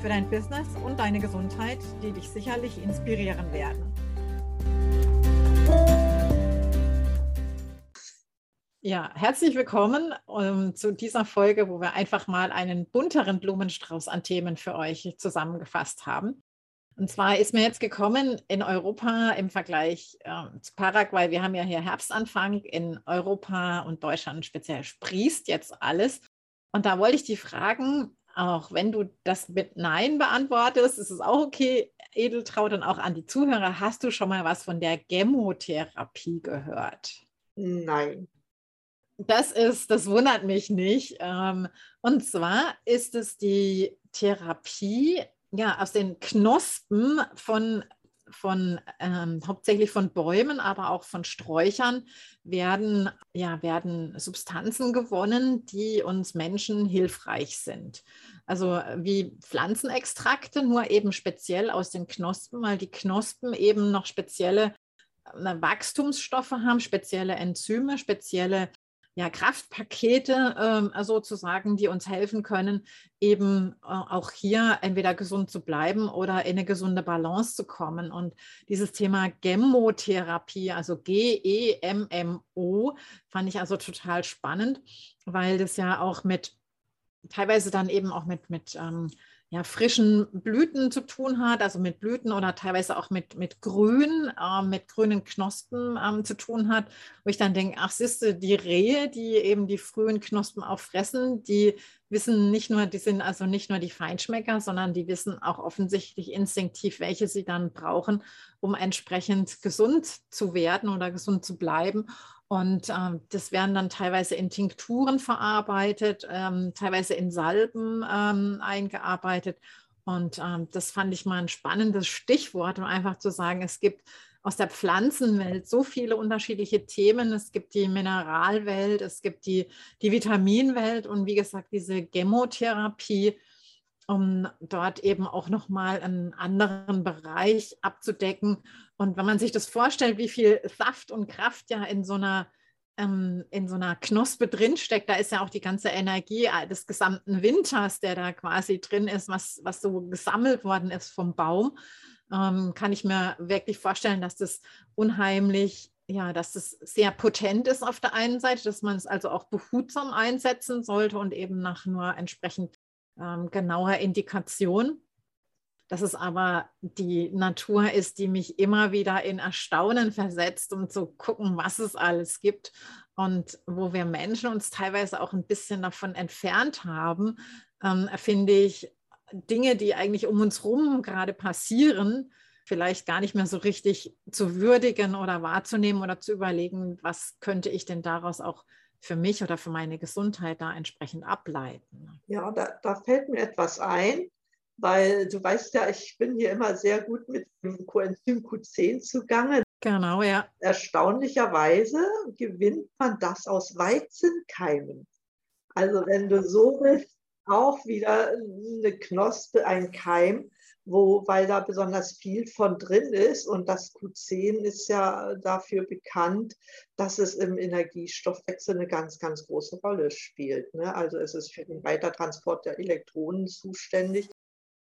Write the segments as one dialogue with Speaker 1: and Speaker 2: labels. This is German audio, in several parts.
Speaker 1: für dein Business und deine Gesundheit, die dich sicherlich inspirieren werden. Ja, herzlich willkommen um, ähm, zu dieser Folge, wo wir einfach mal einen bunteren Blumenstrauß an Themen für euch zusammengefasst haben. Und zwar ist mir jetzt gekommen in Europa im Vergleich äh, zu Paraguay, wir haben ja hier Herbstanfang, in Europa und Deutschland speziell sprießt jetzt alles. Und da wollte ich die fragen, auch wenn du das mit Nein beantwortest, ist es auch okay, Edeltraut und auch an die Zuhörer, hast du schon mal was von der Chemotherapie gehört?
Speaker 2: Nein.
Speaker 1: Das ist, das wundert mich nicht. Ähm, und zwar ist es die Therapie ja, aus den Knospen von, von ähm, hauptsächlich von Bäumen, aber auch von Sträuchern werden, ja, werden Substanzen gewonnen, die uns Menschen hilfreich sind. Also wie Pflanzenextrakte, nur eben speziell aus den Knospen, weil die Knospen eben noch spezielle äh, Wachstumsstoffe haben, spezielle Enzyme, spezielle ja, Kraftpakete äh, sozusagen, die uns helfen können, eben äh, auch hier entweder gesund zu bleiben oder in eine gesunde Balance zu kommen. Und dieses Thema Gemotherapie, also G-E-M-M-O, fand ich also total spannend, weil das ja auch mit teilweise dann eben auch mit, mit ähm, ja, frischen Blüten zu tun hat, also mit Blüten oder teilweise auch mit, mit Grün, äh, mit grünen Knospen ähm, zu tun hat, wo ich dann denke, ach siehste, die Rehe, die eben die frühen Knospen auch fressen, die wissen nicht nur, die sind also nicht nur die Feinschmecker, sondern die wissen auch offensichtlich instinktiv, welche sie dann brauchen, um entsprechend gesund zu werden oder gesund zu bleiben. Und ähm, das werden dann teilweise in Tinkturen verarbeitet, ähm, teilweise in Salben ähm, eingearbeitet. Und ähm, das fand ich mal ein spannendes Stichwort, um einfach zu sagen, es gibt aus der Pflanzenwelt so viele unterschiedliche Themen. Es gibt die Mineralwelt, es gibt die, die Vitaminwelt und wie gesagt, diese Chemotherapie um dort eben auch nochmal einen anderen Bereich abzudecken. Und wenn man sich das vorstellt, wie viel Saft und Kraft ja in so einer ähm, in so einer Knospe drinsteckt, da ist ja auch die ganze Energie äh, des gesamten Winters, der da quasi drin ist, was, was so gesammelt worden ist vom Baum, ähm, kann ich mir wirklich vorstellen, dass das unheimlich ja, dass es sehr potent ist auf der einen Seite, dass man es also auch behutsam einsetzen sollte und eben nach nur entsprechend ähm, genauer Indikation. Dass es aber die Natur ist, die mich immer wieder in Erstaunen versetzt, um zu gucken, was es alles gibt und wo wir Menschen uns teilweise auch ein bisschen davon entfernt haben, ähm, finde ich Dinge, die eigentlich um uns herum gerade passieren, vielleicht gar nicht mehr so richtig zu würdigen oder wahrzunehmen oder zu überlegen, was könnte ich denn daraus auch für mich oder für meine Gesundheit da entsprechend ableiten.
Speaker 2: Ja, da, da fällt mir etwas ein, weil du weißt ja, ich bin hier immer sehr gut mit dem Coenzym Q10 zugange.
Speaker 1: Genau, ja.
Speaker 2: Erstaunlicherweise gewinnt man das aus Weizenkeimen. Also wenn du so willst, auch wieder eine Knospe, ein Keim, wo, weil da besonders viel von drin ist. Und das Q10 ist ja dafür bekannt, dass es im Energiestoffwechsel eine ganz, ganz große Rolle spielt. Ne? Also es ist für den Weitertransport der Elektronen zuständig.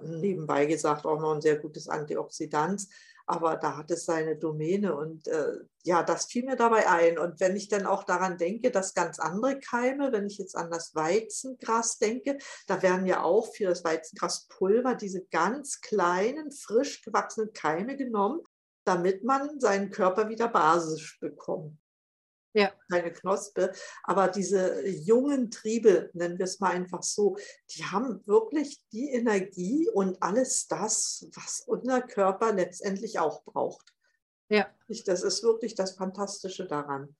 Speaker 2: Nebenbei gesagt auch noch ein sehr gutes Antioxidant aber da hat es seine Domäne und äh, ja, das fiel mir dabei ein. Und wenn ich dann auch daran denke, dass ganz andere Keime, wenn ich jetzt an das Weizengras denke, da werden ja auch für das Weizengraspulver diese ganz kleinen, frisch gewachsenen Keime genommen, damit man seinen Körper wieder basisch bekommt ja. keine Knospe. Aber diese jungen Triebe, nennen wir es mal einfach so, die haben wirklich die Energie und alles das, was unser Körper letztendlich auch braucht. Ja. Das ist wirklich das Fantastische daran.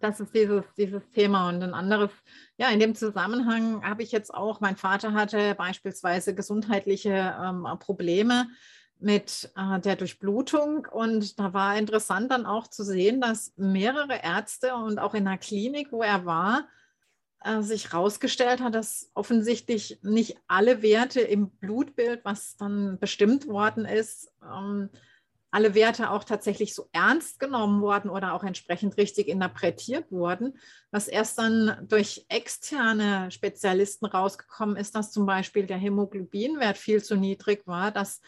Speaker 1: das ist dieses, dieses Thema. Und ein anderes, ja, in dem Zusammenhang habe ich jetzt auch, mein Vater hatte beispielsweise gesundheitliche ähm, Probleme mit äh, der Durchblutung. Und da war interessant dann auch zu sehen, dass mehrere Ärzte und auch in der Klinik, wo er war, äh, sich herausgestellt hat, dass offensichtlich nicht alle Werte im Blutbild, was dann bestimmt worden ist, ähm, alle Werte auch tatsächlich so ernst genommen worden oder auch entsprechend richtig interpretiert wurden, was erst dann durch externe Spezialisten rausgekommen ist, dass zum Beispiel der Hämoglobinwert viel zu niedrig war, dass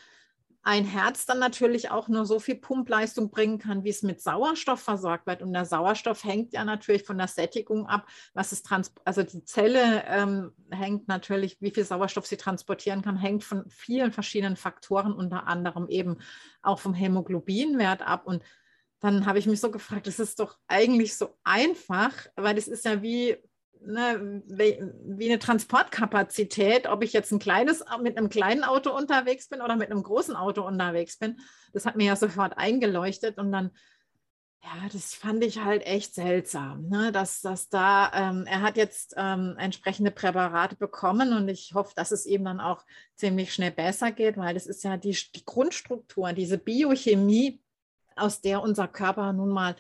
Speaker 1: ein Herz dann natürlich auch nur so viel Pumpleistung bringen kann, wie es mit Sauerstoff versorgt wird. Und der Sauerstoff hängt ja natürlich von der Sättigung ab, was es trans also die Zelle ähm, hängt natürlich, wie viel Sauerstoff sie transportieren kann, hängt von vielen verschiedenen Faktoren, unter anderem eben auch vom Hämoglobinwert ab. Und dann habe ich mich so gefragt, das ist doch eigentlich so einfach, weil es ist ja wie ne, wie eine Transportkapazität, ob ich jetzt ein kleines mit einem kleinen Auto unterwegs bin oder mit einem großen Auto unterwegs bin. Das hat mir ja sofort eingeleuchtet und dann, ja, das fand ich halt echt seltsam, ne, dass, dass da, ähm, er hat jetzt ähm, entsprechende Präparate bekommen und ich hoffe, dass es ihm dann auch ziemlich schnell besser geht, weil das ist ja die, die Grundstruktur, diese Biochemie, aus der unser Körper nun mal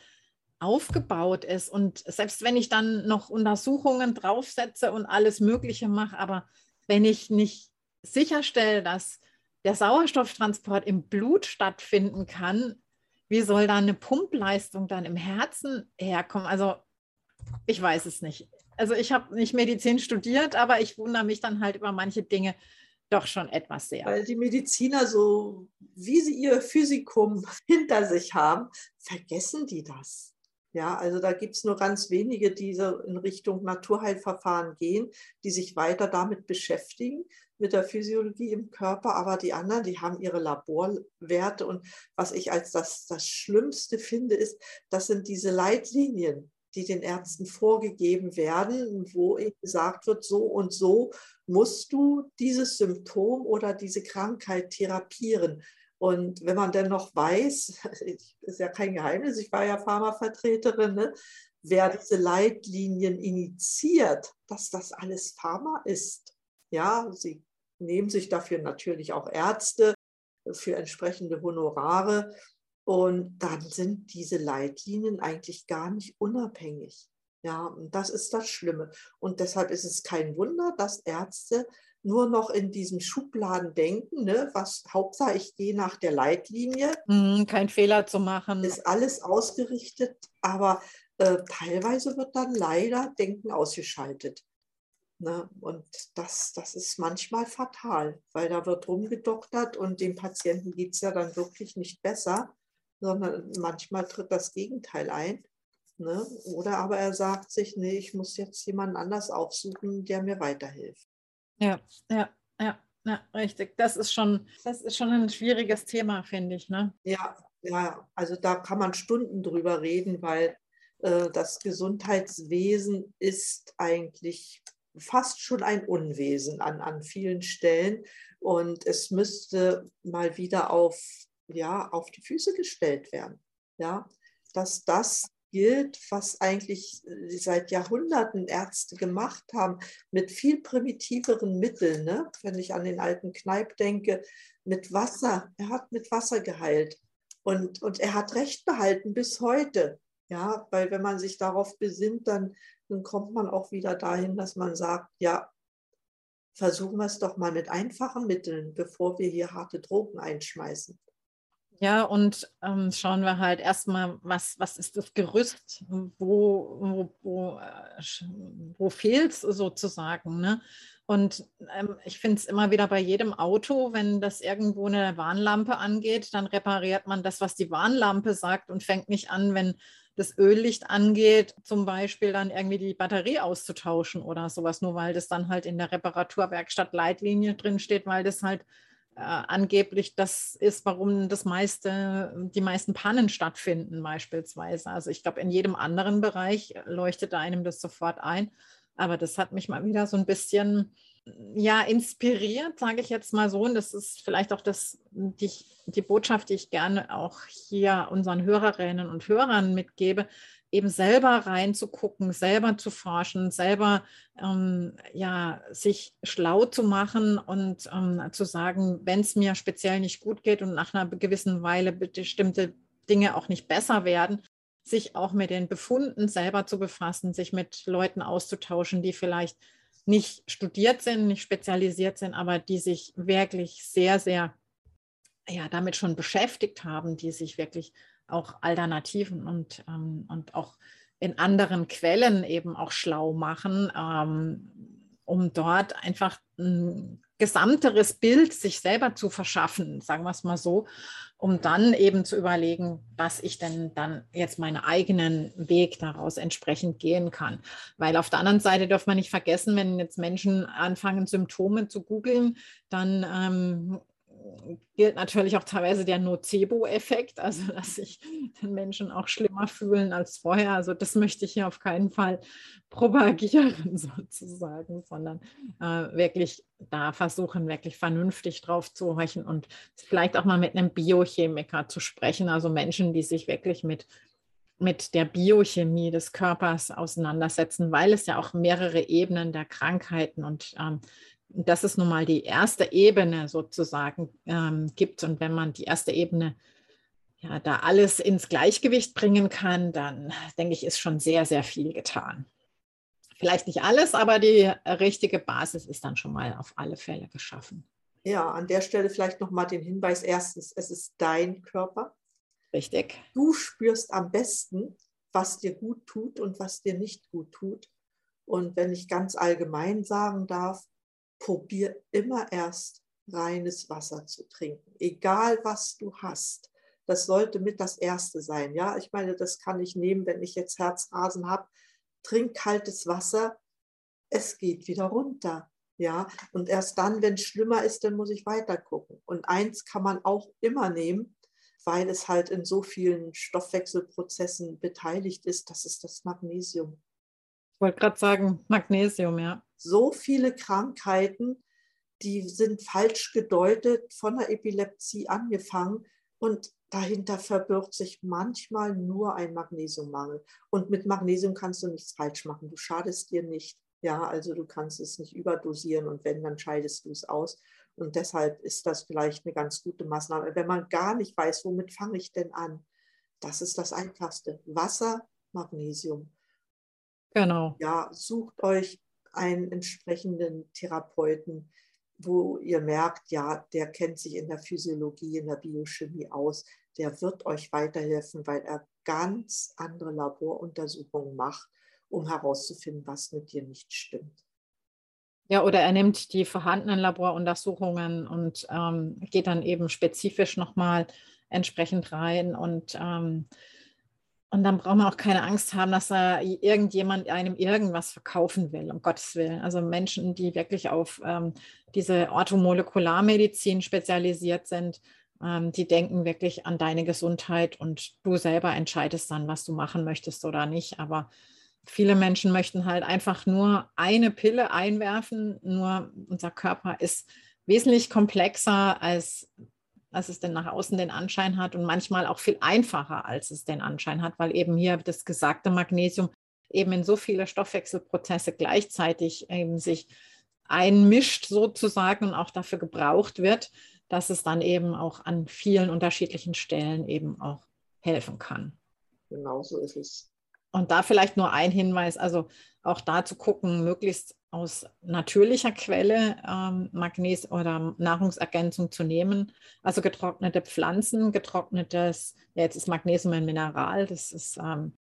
Speaker 1: aufgebaut ist. Und selbst wenn ich dann noch Untersuchungen draufsetze und alles Mögliche mache, aber wenn ich nicht sicherstelle, dass der Sauerstofftransport im Blut stattfinden kann, wie soll da eine Pumpleistung dann im Herzen herkommen? Also ich weiß es nicht. Also ich habe nicht Medizin studiert, aber ich wundere mich dann halt über manche Dinge doch schon etwas sehr.
Speaker 2: Weil die Mediziner so, wie sie ihr Physikum hinter sich haben, vergessen die das. Ja, also da gibt es nur ganz wenige, die so in Richtung Naturheilverfahren gehen, die sich weiter damit beschäftigen, mit der Physiologie im Körper. Aber die anderen, die haben ihre Laborwerte. Und was ich als das, das Schlimmste finde, ist, das sind diese Leitlinien, die den Ärzten vorgegeben werden, wo ihnen gesagt wird, so und so musst du dieses Symptom oder diese Krankheit therapieren. Und wenn man dann noch weiß, ist ja kein Geheimnis, ich war ja Pharmavertreterin, ne, wer diese Leitlinien initiiert, dass das alles Pharma ist. Ja, sie nehmen sich dafür natürlich auch Ärzte für entsprechende Honorare. Und dann sind diese Leitlinien eigentlich gar nicht unabhängig. Ja, und das ist das Schlimme. Und deshalb ist es kein Wunder, dass Ärzte nur noch in diesem Schubladen denken, ne? was Hauptsache ich gehe nach der Leitlinie.
Speaker 1: Mm, kein Fehler zu machen.
Speaker 2: Ist alles ausgerichtet, aber äh, teilweise wird dann leider Denken ausgeschaltet. Ne? Und das, das ist manchmal fatal, weil da wird rumgedoktert und dem Patienten geht es ja dann wirklich nicht besser, sondern manchmal tritt das Gegenteil ein. Ne? Oder aber er sagt sich, nee, ich muss jetzt jemanden anders aufsuchen, der mir weiterhilft.
Speaker 1: Ja, ja, ja, ja, richtig. Das ist schon, das ist schon ein schwieriges Thema, finde ich. Ne?
Speaker 2: Ja, ja, also da kann man Stunden drüber reden, weil äh, das Gesundheitswesen ist eigentlich fast schon ein Unwesen an, an vielen Stellen. Und es müsste mal wieder auf, ja, auf die Füße gestellt werden. Ja, dass das gilt, was eigentlich äh, seit Jahrhunderten Ärzte gemacht haben, mit viel primitiveren Mitteln. Ne? Wenn ich an den alten Kneip denke, mit Wasser. Er hat mit Wasser geheilt. Und, und er hat Recht behalten bis heute. Ja, weil wenn man sich darauf besinnt, dann, dann kommt man auch wieder dahin, dass man sagt, ja, versuchen wir es doch mal mit einfachen Mitteln, bevor wir hier harte Drogen einschmeißen.
Speaker 1: Ja, und ähm, schauen wir halt erstmal, was, was ist das Gerüst, wo, wo, wo, äh, wo fehlt es sozusagen. Ne? Und ähm, ich finde es immer wieder bei jedem Auto, wenn das irgendwo eine Warnlampe angeht, dann repariert man das, was die Warnlampe sagt und fängt nicht an, wenn das Öllicht angeht, zum Beispiel dann irgendwie die Batterie auszutauschen oder sowas, nur weil das dann halt in der Reparaturwerkstatt Leitlinie drin steht, weil das halt äh, angeblich das ist, warum das meiste, die meisten Pannen stattfinden beispielsweise. Also ich glaube, in jedem anderen Bereich leuchtet einem das sofort ein. Aber das hat mich mal wieder so ein bisschen ja, inspiriert, sage ich jetzt mal so. Und das ist vielleicht auch das, die, die Botschaft, die ich gerne auch hier unseren Hörerinnen und Hörern mitgebe. eben selber reinzugucken, selber zu forschen, selber ähm, ja, sich schlau zu machen und ähm, zu sagen, wenn es mir speziell nicht gut geht und nach einer gewissen Weile bestimmte Dinge auch nicht besser werden, sich auch mit den Befunden selber zu befassen, sich mit Leuten auszutauschen, die vielleicht nicht studiert sind, nicht spezialisiert sind, aber die sich wirklich sehr, sehr ja, damit schon beschäftigt haben, die sich wirklich auch Alternativen und, ähm, und auch in anderen Quellen eben auch schlau machen, ähm, um dort einfach ein gesamteres Bild sich selber zu verschaffen, sagen wir es mal so, um dann eben zu überlegen, was ich denn dann jetzt meinen eigenen Weg daraus entsprechend gehen kann. Weil auf der anderen Seite darf man nicht vergessen, wenn jetzt Menschen anfangen, Symptome zu googeln, dann ähm, gilt natürlich auch teilweise der Nocebo-Effekt, also dass sich den Menschen auch schlimmer fühlen als vorher. Also das möchte ich hier auf keinen Fall propagieren sozusagen, sondern äh, wirklich da versuchen, wirklich vernünftig drauf zu horchen und vielleicht auch mal mit einem Biochemiker zu sprechen, also Menschen, die sich wirklich mit mit der Biochemie des Körpers auseinandersetzen, weil es ja auch mehrere Ebenen der Krankheiten und ähm, dass es nun mal die erste Ebene sozusagen ähm, gibt. Und wenn man die erste Ebene ja da alles ins Gleichgewicht bringen kann, dann denke ich, ist schon sehr, sehr viel getan. Vielleicht nicht alles, aber die richtige Basis ist dann schon mal auf alle Fälle geschaffen.
Speaker 2: Ja, an der Stelle vielleicht nochmal den Hinweis: erstens, es ist dein Körper.
Speaker 1: Richtig.
Speaker 2: Du spürst am besten, was dir gut tut und was dir nicht gut tut. Und wenn ich ganz allgemein sagen darf, probier immer erst reines Wasser zu trinken, egal was du hast. Das sollte mit das Erste sein. Ja, ich meine, das kann ich nehmen, wenn ich jetzt Herzrasen habe. Trink kaltes Wasser, es geht wieder runter. Ja, und erst dann, wenn es schlimmer ist, dann muss ich weiter gucken. Und eins kann man auch immer nehmen, weil es halt in so vielen Stoffwechselprozessen beteiligt ist, das ist das Magnesium.
Speaker 1: Ich wollte gerade sagen, Magnesium, ja
Speaker 2: so viele Krankheiten, die sind falsch gedeutet, von der Epilepsie angefangen und dahinter verbirgt sich manchmal nur ein Magnesiummangel. Und mit Magnesium kannst du nichts falsch machen. Du schadest dir nicht. Ja, also du kannst es nicht überdosieren und wenn, dann scheidest du es aus. Und deshalb ist das vielleicht eine ganz gute Maßnahme. Wenn man gar nicht weiß, womit fange ich denn an? Das ist das Einfachste. Wasser, Magnesium.
Speaker 1: Genau.
Speaker 2: Ja, sucht euch einen entsprechenden Therapeuten, wo ihr merkt, ja, der kennt sich in der Physiologie, in der Biochemie aus, der wird euch weiterhelfen, weil er ganz andere Laboruntersuchungen macht, um herauszufinden, was mit dir nicht stimmt.
Speaker 1: Ja, oder er nimmt die vorhandenen Laboruntersuchungen und ähm, geht dann eben spezifisch nochmal entsprechend rein und ähm, und dann braucht man auch keine Angst haben, dass da irgendjemand einem irgendwas verkaufen will, um Gottes Willen. Also Menschen, die wirklich auf ähm, diese Orthomolekularmedizin spezialisiert sind, ähm, die denken wirklich an deine Gesundheit und du selber entscheidest dann, was du machen möchtest oder nicht. Aber viele Menschen möchten halt einfach nur eine Pille einwerfen. Nur unser Körper ist wesentlich komplexer als als es denn nach außen den Anschein hat und manchmal auch viel einfacher, als es den Anschein hat, weil eben hier das gesagte Magnesium eben in so viele Stoffwechselprozesse gleichzeitig eben sich einmischt sozusagen und auch dafür gebraucht wird, dass es dann eben auch an vielen unterschiedlichen Stellen eben auch helfen kann.
Speaker 2: Genau so ist es.
Speaker 1: Und da vielleicht nur ein Hinweis, also auch da zu gucken, möglichst aus natürlicher Quelle ähm, Magnes oder Nahrungsergänzung zu nehmen. Also getrocknete Pflanzen, getrocknetes, ja, jetzt ist Magnesium ein Mineral, das ist ähm,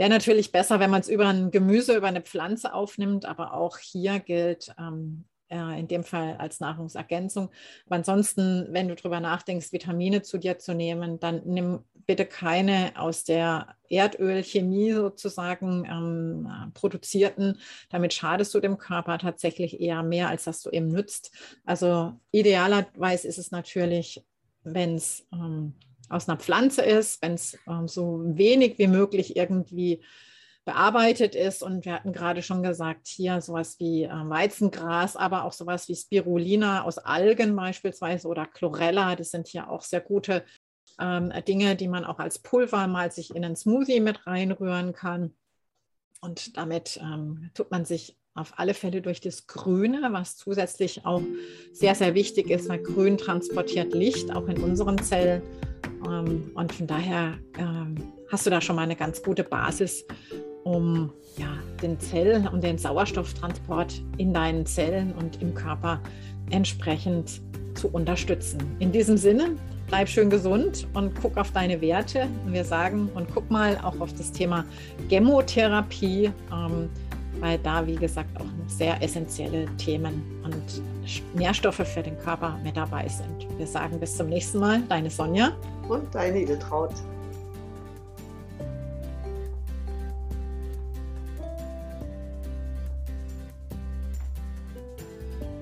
Speaker 1: wäre natürlich besser, wenn man es über ein Gemüse, über eine Pflanze aufnimmt, aber auch hier gilt, ähm, äh, in dem Fall als Nahrungsergänzung. Aber ansonsten, wenn du darüber nachdenkst, Vitamine zu dir zu nehmen, dann nimm bitte keine aus der Erdölchemie sozusagen ähm, produzierten. Damit schadest du dem Körper tatsächlich eher mehr, als dass du ihm nützt. Also idealerweise ist es natürlich, wenn es ähm, aus einer Pflanze ist, wenn es ähm, so wenig wie möglich irgendwie bearbeitet ist. Und wir hatten gerade schon gesagt, hier sowas wie äh, Weizengras, aber auch sowas wie Spirulina aus Algen beispielsweise oder Chlorella. Das sind hier auch sehr gute ähm, Dinge, die man auch als Pulver mal sich in einen Smoothie mit reinrühren kann. Und damit ähm, tut man sich auf alle Fälle durch das Grüne, was zusätzlich auch sehr, sehr wichtig ist, weil Grün transportiert Licht auch in unseren Zellen. Ähm, und von daher ähm, hast du da schon mal eine ganz gute Basis, um ja, den Zellen und den Sauerstofftransport in deinen Zellen und im Körper entsprechend zu unterstützen. In diesem Sinne, bleib schön gesund und guck auf deine Werte. Wir sagen und guck mal auch auf das Thema Chemotherapie. Ähm, weil da, wie gesagt, auch sehr essentielle Themen und Nährstoffe für den Körper mit dabei sind. Wir sagen bis zum nächsten Mal, deine Sonja
Speaker 2: und deine Edeltraut.